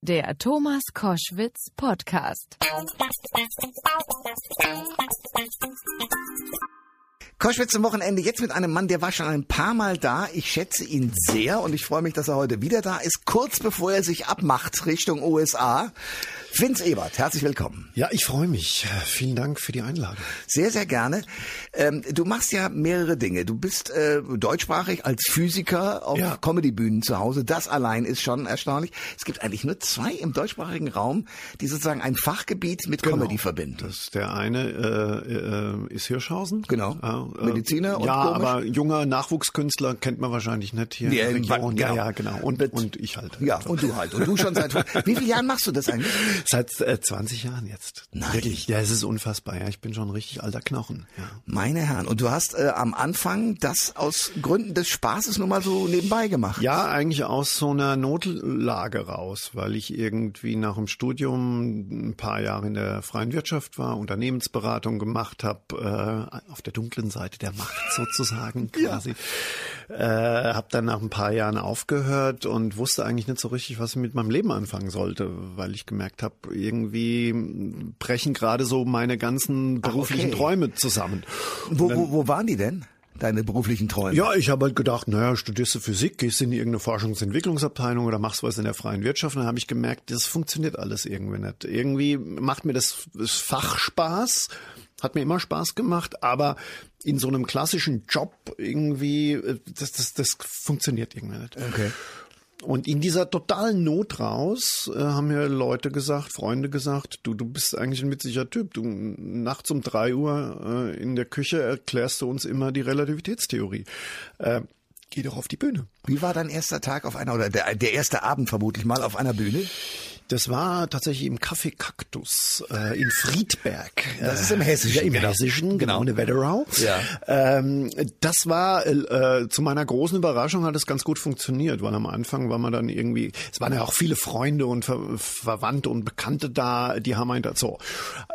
Der Thomas Koschwitz Podcast. Koschwitz zum Wochenende jetzt mit einem Mann, der war schon ein paar Mal da. Ich schätze ihn sehr und ich freue mich, dass er heute wieder da ist, kurz bevor er sich abmacht Richtung USA. Vince Ebert, herzlich willkommen. Ja, ich freue mich. Vielen Dank für die Einladung. Sehr, sehr gerne. Ähm, du machst ja mehrere Dinge. Du bist äh, deutschsprachig als Physiker auf Ja. Comedybühnen zu Hause. Das allein ist schon erstaunlich. Es gibt eigentlich nur zwei im deutschsprachigen Raum, die sozusagen ein Fachgebiet mit Comedy verbinden. Genau. Das, der eine äh, äh, ist Hirschhausen. Genau. Äh, Mediziner und Ja, komisch. aber junger Nachwuchskünstler kennt man wahrscheinlich nicht hier Ja, in der Region. genau. Ja, ja, genau. Und, Mit- und ich halt. Ja, und du halt. Und du schon seit wie vielen Jahren machst du das eigentlich? Seit äh, 20 Jahren jetzt. Nein. Wirklich. Ja, es ist unfassbar. Ja, ich bin schon ein richtig alter Knochen. Ja. Meine Herren, und du hast äh, am Anfang das aus Gründen des Spaßes nur mal so nebenbei gemacht. Ja, eigentlich aus so einer Notlage raus, weil ich irgendwie nach dem Studium ein paar Jahre in der freien Wirtschaft war, Unternehmensberatung gemacht habe, äh, auf der dunklen Seite der Macht sozusagen quasi. Äh, habe dann nach ein paar Jahren aufgehört und wusste eigentlich nicht so richtig, was ich mit meinem Leben anfangen sollte, weil ich gemerkt habe, irgendwie brechen gerade so meine ganzen beruflichen okay. Träume zusammen. Wo, wo, wo waren die denn? Deine beruflichen Träume? Ja, ich habe halt gedacht, naja, studierst du Physik, gehst in irgendeine Forschungsentwicklungsabteilung oder machst was in der freien Wirtschaft. Und dann habe ich gemerkt, das funktioniert alles irgendwie nicht. Irgendwie macht mir das, das Fach Spaß, hat mir immer Spaß gemacht, aber in so einem klassischen Job irgendwie, äh, das, das, das funktioniert irgendwie nicht. Okay. Und in dieser totalen Not raus äh, haben mir Leute gesagt, Freunde gesagt, du, du bist eigentlich ein witziger Typ. Du nachts um drei Uhr äh, in der Küche erklärst du uns immer die Relativitätstheorie. Äh, geh doch auf die Bühne. Wie war dein erster Tag auf einer, oder der, der erste Abend vermutlich mal auf einer Bühne? Das war tatsächlich im Café Kaktus äh, in Friedberg. Das ist im Hessischen, Ja, im genau. Hessischen, genau, Genau. in Wetterau. Ja. Ähm, das war, äh, zu meiner großen Überraschung hat es ganz gut funktioniert, weil am Anfang war man dann irgendwie, es waren ja auch viele Freunde und Ver Verwandte und Bekannte da, die haben einen da, so.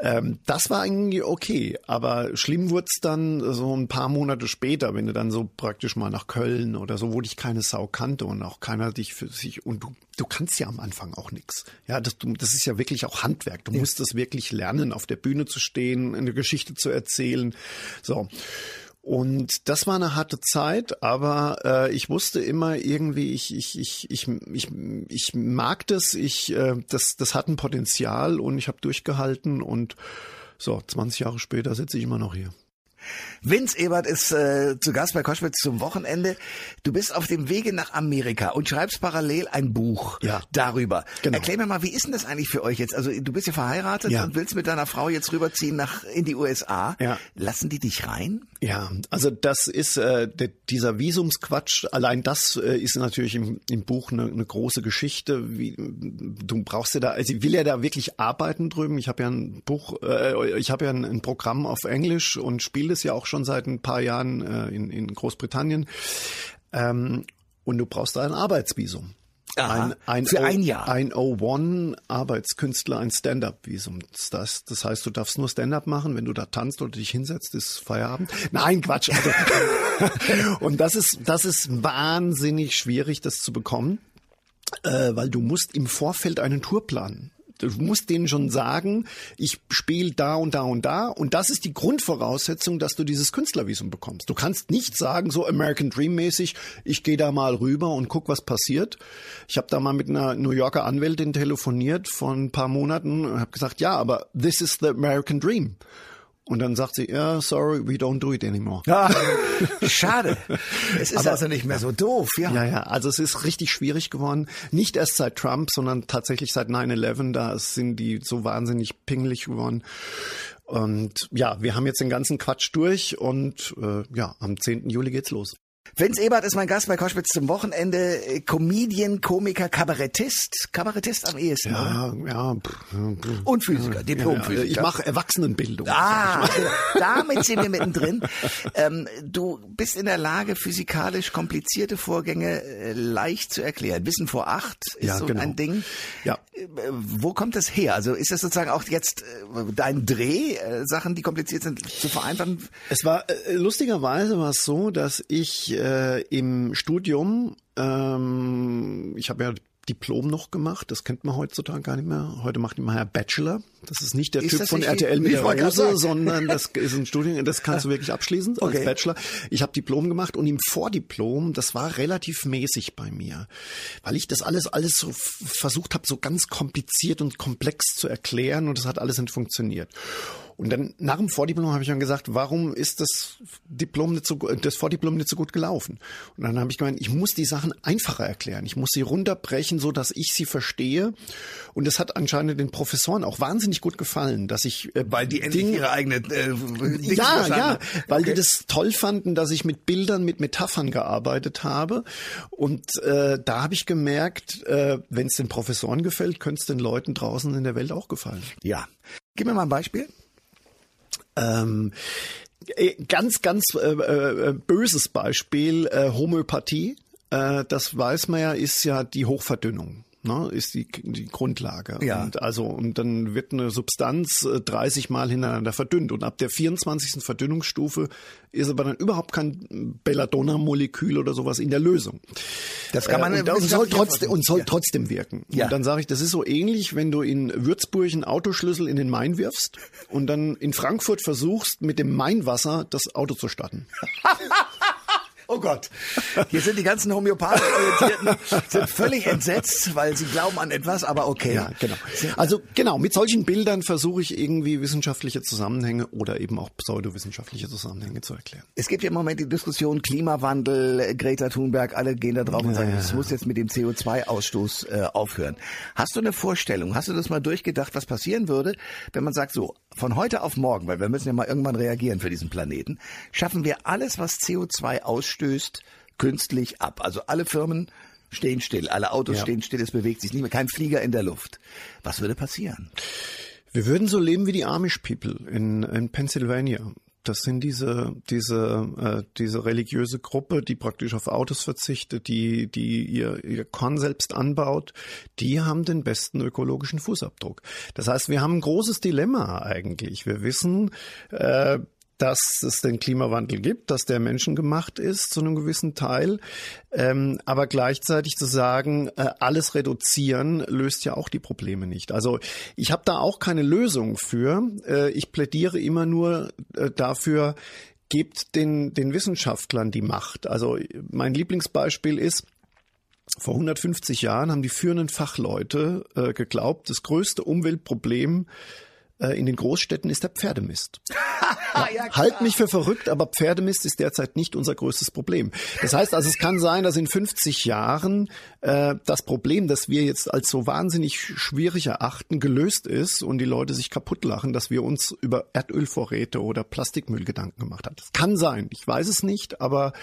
Ähm, das war irgendwie okay, aber schlimm wurde es dann so ein paar Monate später, wenn du dann so praktisch mal nach Köln oder so, wo dich keine Sau kannte und auch keiner dich für sich, und du, du kannst ja am Anfang auch nix. Ja, das, das ist ja wirklich auch Handwerk. Du musst das wirklich lernen, auf der Bühne zu stehen, eine Geschichte zu erzählen. So. Und das war eine harte Zeit, aber äh, ich wusste immer irgendwie, ich, ich, ich, ich, ich, ich mag das, ich, äh, das, das hat ein Potenzial und ich habe durchgehalten und so, 20 Jahre später sitze ich immer noch hier. Vince Ebert ist äh, zu Gast bei Koschwitz zum Wochenende. Du bist auf dem Wege nach Amerika und schreibst parallel ein Buch Ja. darüber. Genau. Erklär mir mal, wie ist denn das eigentlich für euch jetzt? Also du bist ja verheiratet Ja. und willst mit deiner Frau jetzt rüberziehen nach in die USA. Ja. Lassen die dich rein? Ja, also das ist äh, dieser Visumsquatsch. Allein das äh, ist natürlich im, im Buch eine, eine große Geschichte. Wie, du brauchst ja da, also ich will ja da wirklich arbeiten drüben. Ich habe ja ein Buch, äh, ich habe ja ein, ein Programm auf Englisch und spiele es ja auch schon seit ein paar Jahren äh, in, in Großbritannien. Ähm, und du brauchst da ein Arbeitsvisum. Aha, für O- ein Jahr. Ein O1 Arbeitskünstler, ein Stand-up-Visum. Das, das heißt, du darfst nur Stand-up machen, wenn du da tanzt oder dich hinsetzt, ist Feierabend. Nein, Quatsch. Also, und das ist, das ist wahnsinnig schwierig, das zu bekommen, äh, weil du musst im Vorfeld einen Tourplan Du musst denen schon sagen, ich spiele da und da und da. Und das ist die Grundvoraussetzung, dass du dieses Künstlervisum bekommst. Du kannst nicht sagen, so American Dream mäßig, ich gehe da mal rüber und guck, was passiert. Ich habe da mal mit einer New Yorker Anwältin telefoniert vor ein paar Monaten und habe gesagt, ja, aber this is the American Dream. Und dann sagt sie, ja, sorry, we don't do it anymore. Ah, schade. Es ist Aber- also nicht mehr so doof, ja. Ja, ja, also es ist richtig schwierig geworden. Nicht erst seit Trump, sondern tatsächlich seit 9-11, da sind die so wahnsinnig pingelig geworden. Und ja, wir haben jetzt den ganzen Quatsch durch und äh, ja, am 10. Juli geht's los. Vince Ebert ist mein Gast bei Koschwitz zum Wochenende. Äh, Comedian, Komiker, Kabarettist. Kabarettist am ehesten, oder? Ja, ja. pff, Und Physiker, ja, Diplomphysiker. ich mache Erwachsenenbildung. Ah, damit sind wir mittendrin. Ähm, du bist in der Lage, physikalisch komplizierte Vorgänge äh, leicht zu erklären. Wissen vor acht ist Ja, so genau. ein Ding. Ja. Äh, Wo kommt das her? Also ist das sozusagen auch jetzt dein Dreh, Sachen, die kompliziert sind, zu vereinfachen? Es war lustigerweise war es so, dass ich äh, im Studium, ähm, ich habe ja Diplom noch gemacht. Das kennt man heutzutage gar nicht mehr. Heute macht man ja Bachelor. Das ist nicht der Ist Typ von RTL mit der Rose, sondern das ist ein Studium, das kannst du wirklich abschließen Okay. als Bachelor. Ich habe Diplom gemacht und im Vordiplom, das war relativ mäßig bei mir, weil ich das alles alles so versucht habe, so ganz kompliziert und komplex zu erklären und das hat alles nicht funktioniert. Und dann nach dem Vordiplom habe ich dann gesagt, warum ist das Diplom nicht so das Vordiplom nicht so gut gelaufen? Und dann habe ich gemeint, ich muss die Sachen einfacher erklären. Ich muss sie runterbrechen, so dass ich sie verstehe. Und das hat anscheinend den Professoren auch wahnsinnig gut gefallen, dass ich äh, Weil die endlich Dinge- ihre eigene äh, ja, ja, weil Okay. die das toll fanden, dass ich mit Bildern, mit Metaphern gearbeitet habe. Und äh, da habe ich gemerkt, äh, wenn es den Professoren gefällt, könnte es den Leuten draußen in der Welt auch gefallen. Ja. Gib mir mal ein Beispiel. Ähm, äh, ganz, ganz äh, äh, böses Beispiel, äh, Homöopathie. Äh, das weiß man ja, ist ja die Hochverdünnung. Ne, ist die, die Grundlage. Ja. Und also, und dann wird eine Substanz äh, 30 Mal hintereinander verdünnt. Und ab der 24. Verdünnungsstufe ist aber dann überhaupt kein Belladonna-Molekül oder sowas in der Lösung. Das kann man äh, und, und soll trotzdem, und soll Ja. trotzdem wirken. Ja. Und dann sage ich, das ist so ähnlich, wenn du in Würzburg einen Autoschlüssel in den Main wirfst und dann in Frankfurt versuchst, mit dem Mainwasser das Auto zu starten. Oh Gott. Hier sind die ganzen Orientierten sind völlig entsetzt, weil sie glauben an etwas, aber okay. Ja, genau. Also genau, mit solchen Bildern versuche ich irgendwie wissenschaftliche Zusammenhänge oder eben auch pseudowissenschaftliche Zusammenhänge zu erklären. Es gibt ja im Moment die Diskussion Klimawandel, äh, Greta Thunberg, alle gehen da drauf und sagen, es muss jetzt mit dem CO2-Ausstoß äh, aufhören. Hast du eine Vorstellung? Hast du das mal durchgedacht, was passieren würde, wenn man sagt, so, von heute auf morgen, weil wir müssen ja mal irgendwann reagieren für diesen Planeten, schaffen wir alles, was CO2 ausstößt, künstlich ab. Also alle Firmen stehen still, alle Autos Ja. stehen still, es bewegt sich nicht mehr, kein Flieger in der Luft. Was würde passieren? Wir würden so leben wie die Amish People in, in Pennsylvania. Das sind diese diese äh, diese religiöse Gruppe, die praktisch auf Autos verzichtet, die die ihr ihr Korn selbst anbaut. Die haben den besten ökologischen Fußabdruck. Das heißt, wir haben ein großes Dilemma eigentlich. Wir wissen, äh, dass es den Klimawandel gibt, dass der menschengemacht ist zu einem gewissen Teil, ähm, aber gleichzeitig zu sagen, äh, alles reduzieren löst ja auch die Probleme nicht. Also ich habe da auch keine Lösung für. Äh, ich plädiere immer nur äh, dafür, gebt den, den Wissenschaftlern die Macht. Also mein Lieblingsbeispiel ist, vor 150 Jahren haben die führenden Fachleute äh, geglaubt, das größte Umweltproblem in den Großstädten ist der Pferdemist. ja, Halt mich für verrückt, aber Pferdemist ist derzeit nicht unser größtes Problem. Das heißt also, es kann sein, dass in 50 Jahren äh, das Problem, das wir jetzt als so wahnsinnig schwierig erachten, gelöst ist und die Leute sich kaputt lachen, dass wir uns über Erdölvorräte oder Plastikmüll Gedanken gemacht haben. Das kann sein, ich weiß es nicht, aber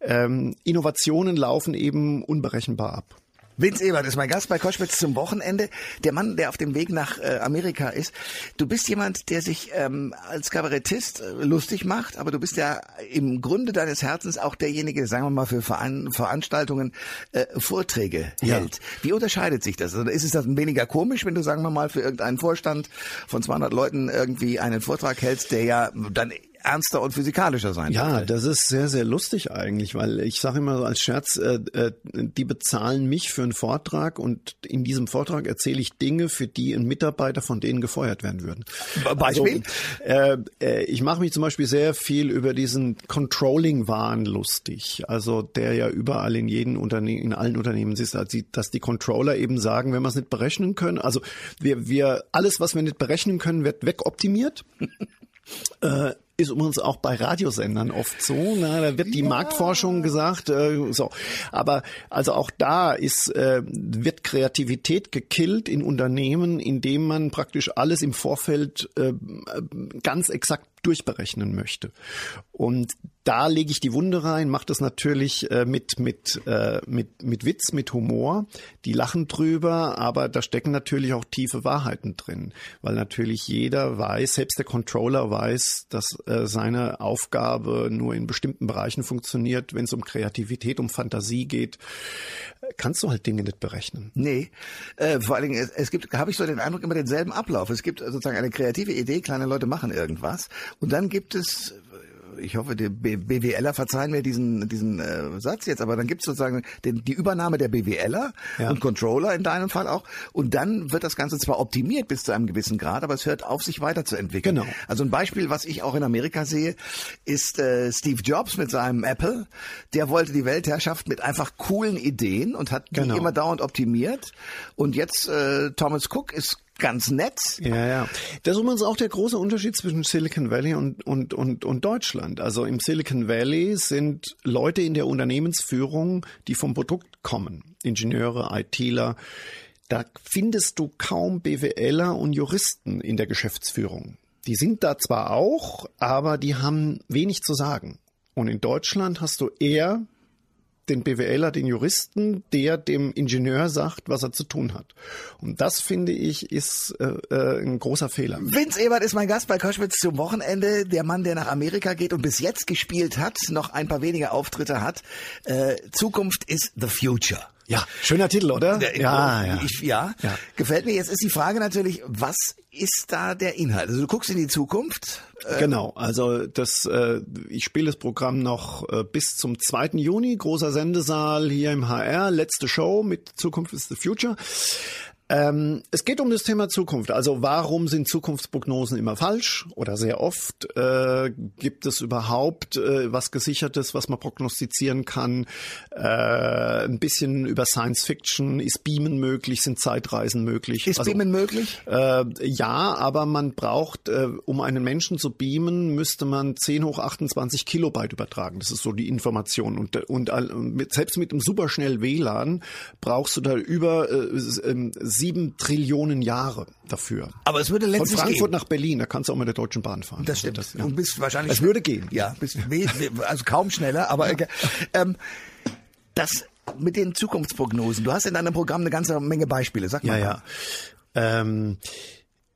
ähm, Innovationen laufen eben unberechenbar ab. Vince Ebert ist mein Gast bei Koschwitz zum Wochenende. Der Mann, der auf dem Weg nach äh, Amerika ist. Du bist jemand, der sich ähm, als Kabarettist äh, lustig macht, aber du bist ja im Grunde deines Herzens auch derjenige, sagen wir mal, für Veran Veranstaltungen äh, Vorträge Ja. hält. Wie unterscheidet sich das? Also ist es das weniger komisch, wenn du, sagen wir mal, für irgendeinen Vorstand von 200 Leuten irgendwie einen Vortrag hältst, der ja dann ernster und physikalischer sein Ja, dürfte? das ist sehr, sehr lustig eigentlich, weil ich sage immer so als Scherz, äh, äh, die bezahlen mich für einen Vortrag und in diesem Vortrag erzähle ich Dinge, für die ein Mitarbeiter von denen gefeuert werden würden. Beispiel? Also, äh, äh, ich mache mich zum Beispiel sehr viel über diesen Controlling-Wahn lustig, also der ja überall in jedem Unternehmen, in allen Unternehmen ist, dass die, dass die Controller eben sagen, wenn wir es nicht berechnen können, also wir, wir alles, was wir nicht berechnen können, wird wegoptimiert. Äh, ist übrigens auch bei Radiosendern oft so. Na, da wird die Marktforschung gesagt. Äh, so, aber also auch da ist äh, wird Kreativität gekillt in Unternehmen, indem man praktisch alles im Vorfeld äh, ganz exakt durchberechnen möchte. Und da lege ich die Wunde rein, mache das natürlich äh, mit mit äh, mit mit Witz, mit Humor. Die lachen drüber, aber da stecken natürlich auch tiefe Wahrheiten drin, weil natürlich jeder weiß, selbst der Controller weiß, dass äh, seine Aufgabe nur in bestimmten Bereichen funktioniert. Wenn es um Kreativität, um Fantasie geht, kannst du halt Dinge nicht berechnen. Nee, äh, vor allen Dingen, es, es gibt, habe ich so den Eindruck, immer denselben Ablauf. Es gibt sozusagen eine kreative Idee, kleine Leute machen irgendwas und dann gibt es ich hoffe, die BWLer verzeihen mir diesen, diesen äh, Satz jetzt, aber dann gibt es sozusagen den, die Übernahme der BWLer ja. und Controller in deinem Fall auch. Und dann wird das Ganze zwar optimiert bis zu einem gewissen Grad, aber es hört auf, sich weiterzuentwickeln. Genau. Also ein Beispiel, was ich auch in Amerika sehe, ist äh, Steve Jobs mit seinem Apple. Der wollte die Weltherrschaft mit einfach coolen Ideen und hat die genau. immer dauernd optimiert. Und jetzt äh, Thomas Cook ist ganz nett. Ja, ja. Das ist übrigens auch der große Unterschied zwischen Silicon Valley und, und, und, und Deutschland. Also im Silicon Valley sind Leute in der Unternehmensführung, die vom Produkt kommen. Ingenieure, ITler. Da findest du kaum BWLer und Juristen in der Geschäftsführung. Die sind da zwar auch, aber die haben wenig zu sagen. Und in Deutschland hast du eher den BWLer, den Juristen, der dem Ingenieur sagt, was er zu tun hat. Und das finde ich ist äh, äh, ein großer Fehler. Vince Ebert ist mein Gast bei Koschwitz zum Wochenende. Der Mann, der nach Amerika geht und bis jetzt gespielt hat, noch ein paar wenige Auftritte hat. Äh, Zukunft ist the future. Ja, schöner Titel, oder? Der, ja, ja. Ich, ja. ja. Gefällt mir. Jetzt ist die Frage natürlich, was ist da der Inhalt? Also du guckst in die Zukunft. Äh genau, also das, äh, ich spiele das Programm noch äh, bis zum 2. Juni, großer Sendesaal hier im HR, letzte Show mit Zukunft is the Future. Ähm, es geht um das Thema Zukunft. Also warum sind Zukunftsprognosen immer falsch oder sehr oft? Äh, gibt es überhaupt äh, was Gesichertes, was man prognostizieren kann? Äh, ein bisschen über Science Fiction. Ist Beamen möglich? Sind Zeitreisen möglich? Ist also, Beamen möglich? Äh, ja, aber man braucht, äh, um einen Menschen zu beamen, müsste man 10 hoch 28 Kilobyte übertragen. Das ist so die Information. Und, und, und selbst mit einem superschnell WLAN brauchst du da über äh, ähm, sieben Trillionen Jahre dafür. Aber es würde letztlich Von Frankfurt gehen. nach Berlin, da kannst du auch mit der Deutschen Bahn fahren. Das stimmt. Also das, ja. Und bist wahrscheinlich. Es würde gehen. Ja, bist, also kaum schneller, aber ja. ähm, das mit den Zukunftsprognosen. Du hast in deinem Programm eine ganze Menge Beispiele. Sag mal. Ja, ja. Ähm,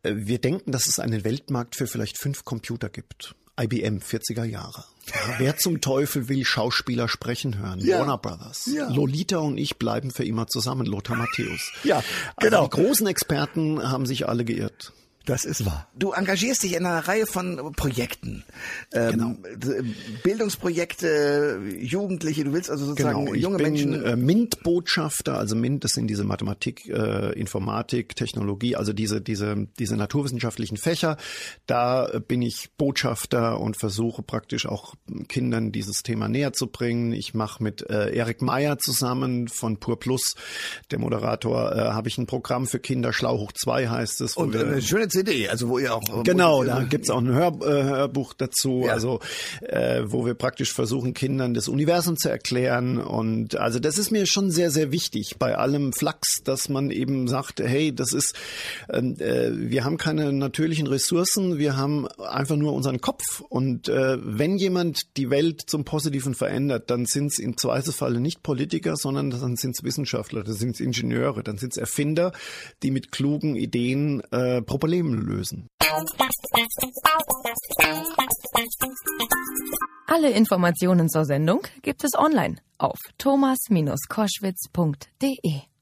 äh, wir denken, dass es einen Weltmarkt für vielleicht fünf Computer gibt. IBM, 40er Jahre. Ja, wer zum Teufel will Schauspieler sprechen hören? Ja. Warner Brothers. Ja. Lolita und ich bleiben für immer zusammen, Lothar Matthäus. Ja, genau. Also die großen Experten haben sich alle geirrt. Das ist wahr. Du engagierst dich in einer Reihe von Projekten. Ähm, genau. Bildungsprojekte, Jugendliche, du willst also sozusagen genau. junge bin, Menschen. Äh, MINT-Botschafter, also MINT, das sind diese Mathematik, äh, Informatik, Technologie, also diese, diese, diese naturwissenschaftlichen Fächer. Da bin ich Botschafter und versuche praktisch auch Kindern dieses Thema näher zu bringen. Ich mache mit äh, Erik Meyer zusammen von Pur Plus, der Moderator, äh, habe ich ein Programm für Kinder, Schlau hoch 2 heißt es. Und eine schöne CD, also wo ihr auch genau, da gibt's auch ein Hör, äh, Hörbuch dazu, ja. also äh, wo wir praktisch versuchen Kindern das Universum zu erklären. Und also das ist mir schon sehr sehr wichtig bei allem Flachs, dass man eben sagt, hey, das ist ähm, äh, wir haben keine natürlichen Ressourcen, wir haben einfach nur unseren Kopf. Und äh, wenn jemand die Welt zum Positiven verändert, dann sind es im Zweifelsfalle nicht Politiker, sondern dann sind es Wissenschaftler, dann sind es Ingenieure, dann sind es Erfinder, die mit klugen Ideen äh, Probleme Probleme lösen. Alle Informationen zur Sendung gibt es online auf thomas-koschwitz.de.